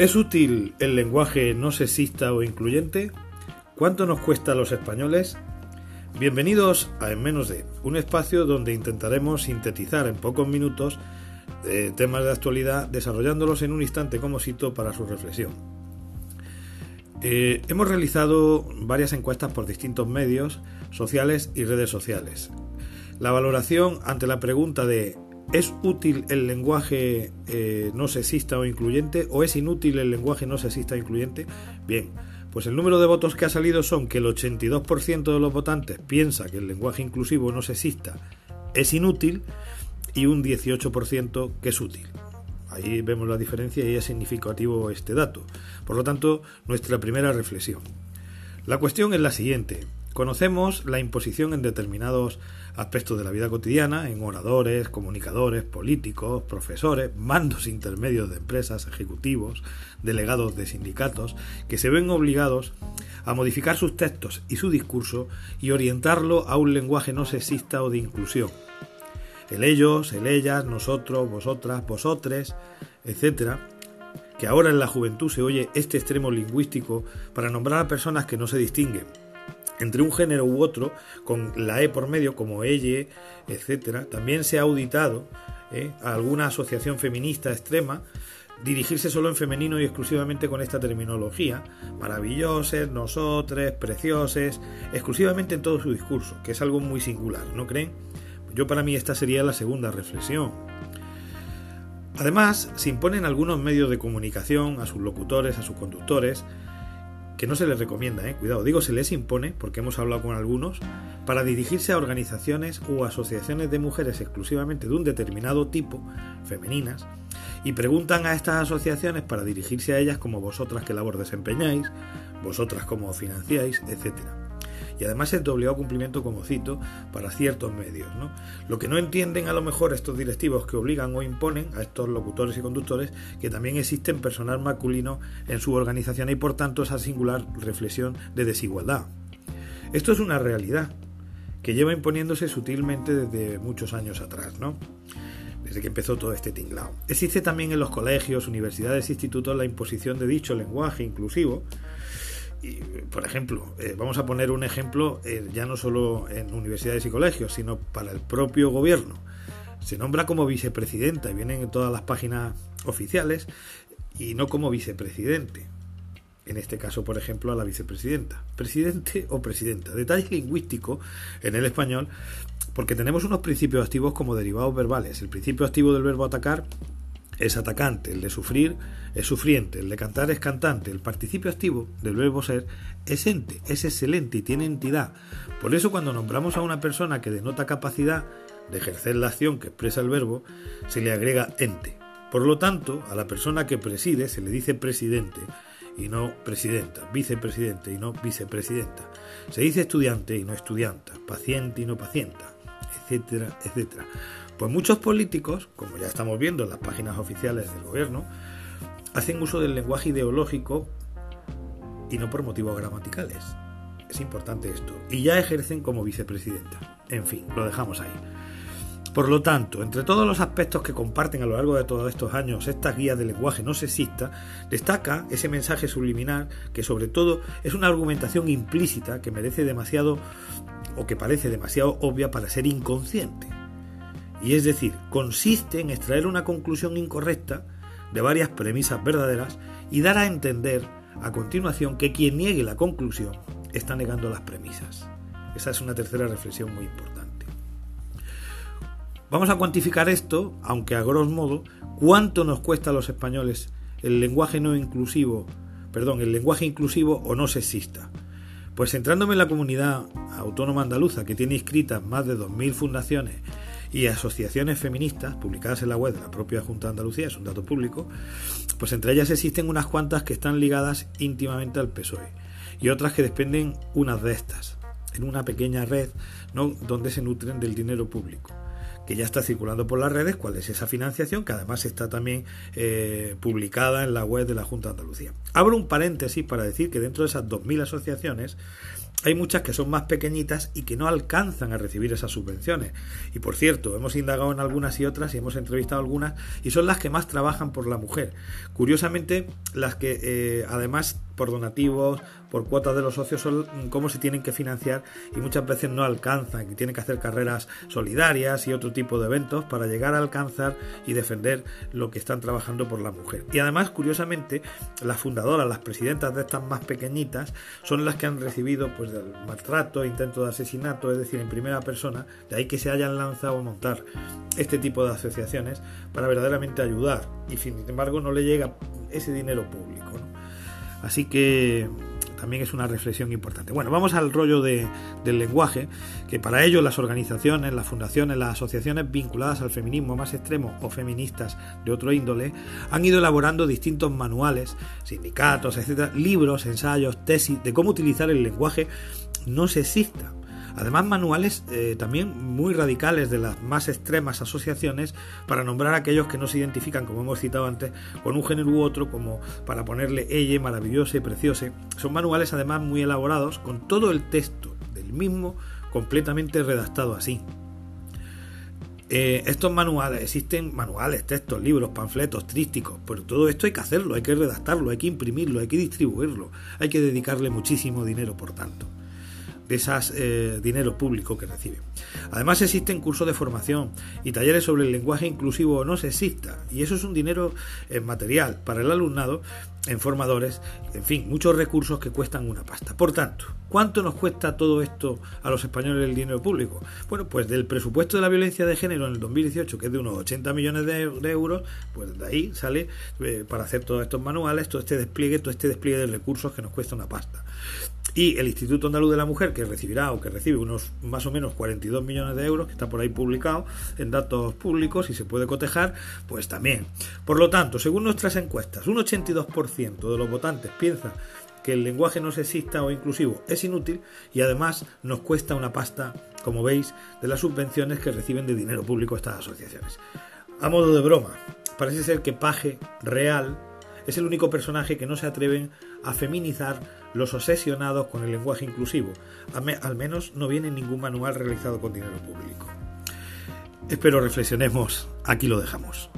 ¿Es útil el lenguaje no sexista o incluyente? ¿Cuánto nos cuesta a los españoles? Bienvenidos a En Menos de, un espacio donde intentaremos sintetizar en pocos minutos eh, temas de actualidad, desarrollándolos en un instante como cito para su reflexión. Eh, hemos realizado varias encuestas por distintos medios sociales y redes sociales. La valoración ante la pregunta de ¿Es útil el lenguaje eh, no sexista o incluyente o es inútil el lenguaje no sexista o incluyente? Bien, pues el número de votos que ha salido son que el 82% de los votantes piensa que el lenguaje inclusivo no sexista es inútil y un 18% que es útil. Ahí vemos la diferencia y es significativo este dato. Por lo tanto, nuestra primera reflexión. La cuestión es la siguiente. Conocemos la imposición en determinados aspectos de la vida cotidiana, en oradores, comunicadores, políticos, profesores, mandos intermedios de empresas, ejecutivos, delegados de sindicatos, que se ven obligados a modificar sus textos y su discurso y orientarlo a un lenguaje no sexista o de inclusión. El ellos, el ellas, nosotros, vosotras, vosotres, etcétera, que ahora en la juventud se oye este extremo lingüístico para nombrar a personas que no se distinguen entre un género u otro, con la E por medio, como ella, etcétera, también se ha auditado ¿eh? a alguna asociación feminista extrema dirigirse solo en femenino y exclusivamente con esta terminología, maravilloses, nosotres, precioses, exclusivamente en todo su discurso, que es algo muy singular, ¿no creen? Yo para mí esta sería la segunda reflexión. Además, se imponen algunos medios de comunicación a sus locutores, a sus conductores, que no se les recomienda, eh, cuidado, digo se les impone, porque hemos hablado con algunos, para dirigirse a organizaciones o asociaciones de mujeres exclusivamente de un determinado tipo, femeninas, y preguntan a estas asociaciones para dirigirse a ellas como vosotras qué labor desempeñáis, vosotras cómo financiáis, etcétera y además es de cumplimiento, como cito, para ciertos medios. ¿no? Lo que no entienden a lo mejor estos directivos que obligan o imponen a estos locutores y conductores que también existen personal masculino en su organización y por tanto esa singular reflexión de desigualdad. Esto es una realidad que lleva imponiéndose sutilmente desde muchos años atrás, ¿no? desde que empezó todo este tinglao. Existe también en los colegios, universidades e institutos la imposición de dicho lenguaje inclusivo, por ejemplo, eh, vamos a poner un ejemplo eh, ya no solo en universidades y colegios, sino para el propio gobierno. Se nombra como vicepresidenta y vienen en todas las páginas oficiales y no como vicepresidente. En este caso, por ejemplo, a la vicepresidenta. Presidente o presidenta. Detalle lingüístico en el español, porque tenemos unos principios activos como derivados verbales. El principio activo del verbo atacar es atacante, el de sufrir es sufriente, el de cantar es cantante, el participio activo del verbo ser es ente, es excelente y tiene entidad. Por eso cuando nombramos a una persona que denota capacidad de ejercer la acción que expresa el verbo, se le agrega ente. Por lo tanto, a la persona que preside se le dice presidente y no presidenta, vicepresidente y no vicepresidenta. Se dice estudiante y no estudianta, paciente y no pacienta, etcétera, etcétera. Pues muchos políticos, como ya estamos viendo en las páginas oficiales del gobierno, hacen uso del lenguaje ideológico y no por motivos gramaticales. Es importante esto. Y ya ejercen como vicepresidenta. En fin, lo dejamos ahí. Por lo tanto, entre todos los aspectos que comparten a lo largo de todos estos años estas guías de lenguaje no sexista, destaca ese mensaje subliminal que sobre todo es una argumentación implícita que merece demasiado o que parece demasiado obvia para ser inconsciente. Y es decir, consiste en extraer una conclusión incorrecta de varias premisas verdaderas y dar a entender a continuación que quien niegue la conclusión está negando las premisas. Esa es una tercera reflexión muy importante. Vamos a cuantificar esto, aunque a grosso modo, cuánto nos cuesta a los españoles el lenguaje no inclusivo, perdón, el lenguaje inclusivo o no sexista. Pues centrándome en la comunidad autónoma andaluza, que tiene inscritas más de 2.000 fundaciones y asociaciones feministas publicadas en la web de la propia Junta de Andalucía, es un dato público, pues entre ellas existen unas cuantas que están ligadas íntimamente al PSOE y otras que dependen unas de estas, en una pequeña red ¿no? donde se nutren del dinero público que ya está circulando por las redes, cuál es esa financiación, que además está también eh, publicada en la web de la Junta de Andalucía. Abro un paréntesis para decir que dentro de esas 2.000 asociaciones hay muchas que son más pequeñitas y que no alcanzan a recibir esas subvenciones. Y por cierto, hemos indagado en algunas y otras y hemos entrevistado algunas y son las que más trabajan por la mujer. Curiosamente, las que eh, además por donativos, por cuotas de los socios, cómo se tienen que financiar y muchas veces no alcanzan, y tienen que hacer carreras solidarias y otro tipo de eventos para llegar a alcanzar y defender lo que están trabajando por la mujer. Y además, curiosamente, las fundadoras, las presidentas de estas más pequeñitas, son las que han recibido pues del maltrato, intento de asesinato, es decir, en primera persona, de ahí que se hayan lanzado a montar este tipo de asociaciones para verdaderamente ayudar y sin embargo no le llega ese dinero público. Así que también es una reflexión importante. Bueno, vamos al rollo del lenguaje, que para ello las organizaciones, las fundaciones, las asociaciones vinculadas al feminismo más extremo o feministas de otro índole han ido elaborando distintos manuales, sindicatos, etcétera, libros, ensayos, tesis de cómo utilizar el lenguaje no sexista Además, manuales eh, también muy radicales de las más extremas asociaciones para nombrar a aquellos que no se identifican, como hemos citado antes, con un género u otro, como para ponerle ella, maravillosa y preciosa. Son manuales además muy elaborados, con todo el texto del mismo completamente redactado así. Eh, estos manuales, existen manuales, textos, libros, panfletos, trísticos, pero todo esto hay que hacerlo, hay que redactarlo, hay que imprimirlo, hay que distribuirlo, hay que dedicarle muchísimo dinero, por tanto de ese eh, dinero público que recibe. Además existen cursos de formación y talleres sobre el lenguaje inclusivo no sexista y eso es un dinero eh, material para el alumnado en formadores, en fin, muchos recursos que cuestan una pasta. Por tanto, ¿cuánto nos cuesta todo esto a los españoles el dinero público? Bueno, pues del presupuesto de la violencia de género en el 2018, que es de unos 80 millones de, euros, pues de ahí sale eh, para hacer todos estos manuales, todo este despliegue, todo este despliegue de recursos que nos cuesta una pasta. Y el Instituto Andaluz de la Mujer, que recibirá o que recibe unos más o menos 42 millones de euros, que está por ahí publicado en datos públicos y se puede cotejar, pues también. Por lo tanto, según nuestras encuestas, un 82% de los votantes piensa que el lenguaje no sexista o inclusivo es inútil y además nos cuesta una pasta, como veis, de las subvenciones que reciben de dinero público estas asociaciones. A modo de broma, parece ser que Paje Real es el único personaje que no se atreven a feminizar los obsesionados con el lenguaje inclusivo. Al menos no viene ningún manual realizado con dinero público. Espero reflexionemos, aquí lo dejamos.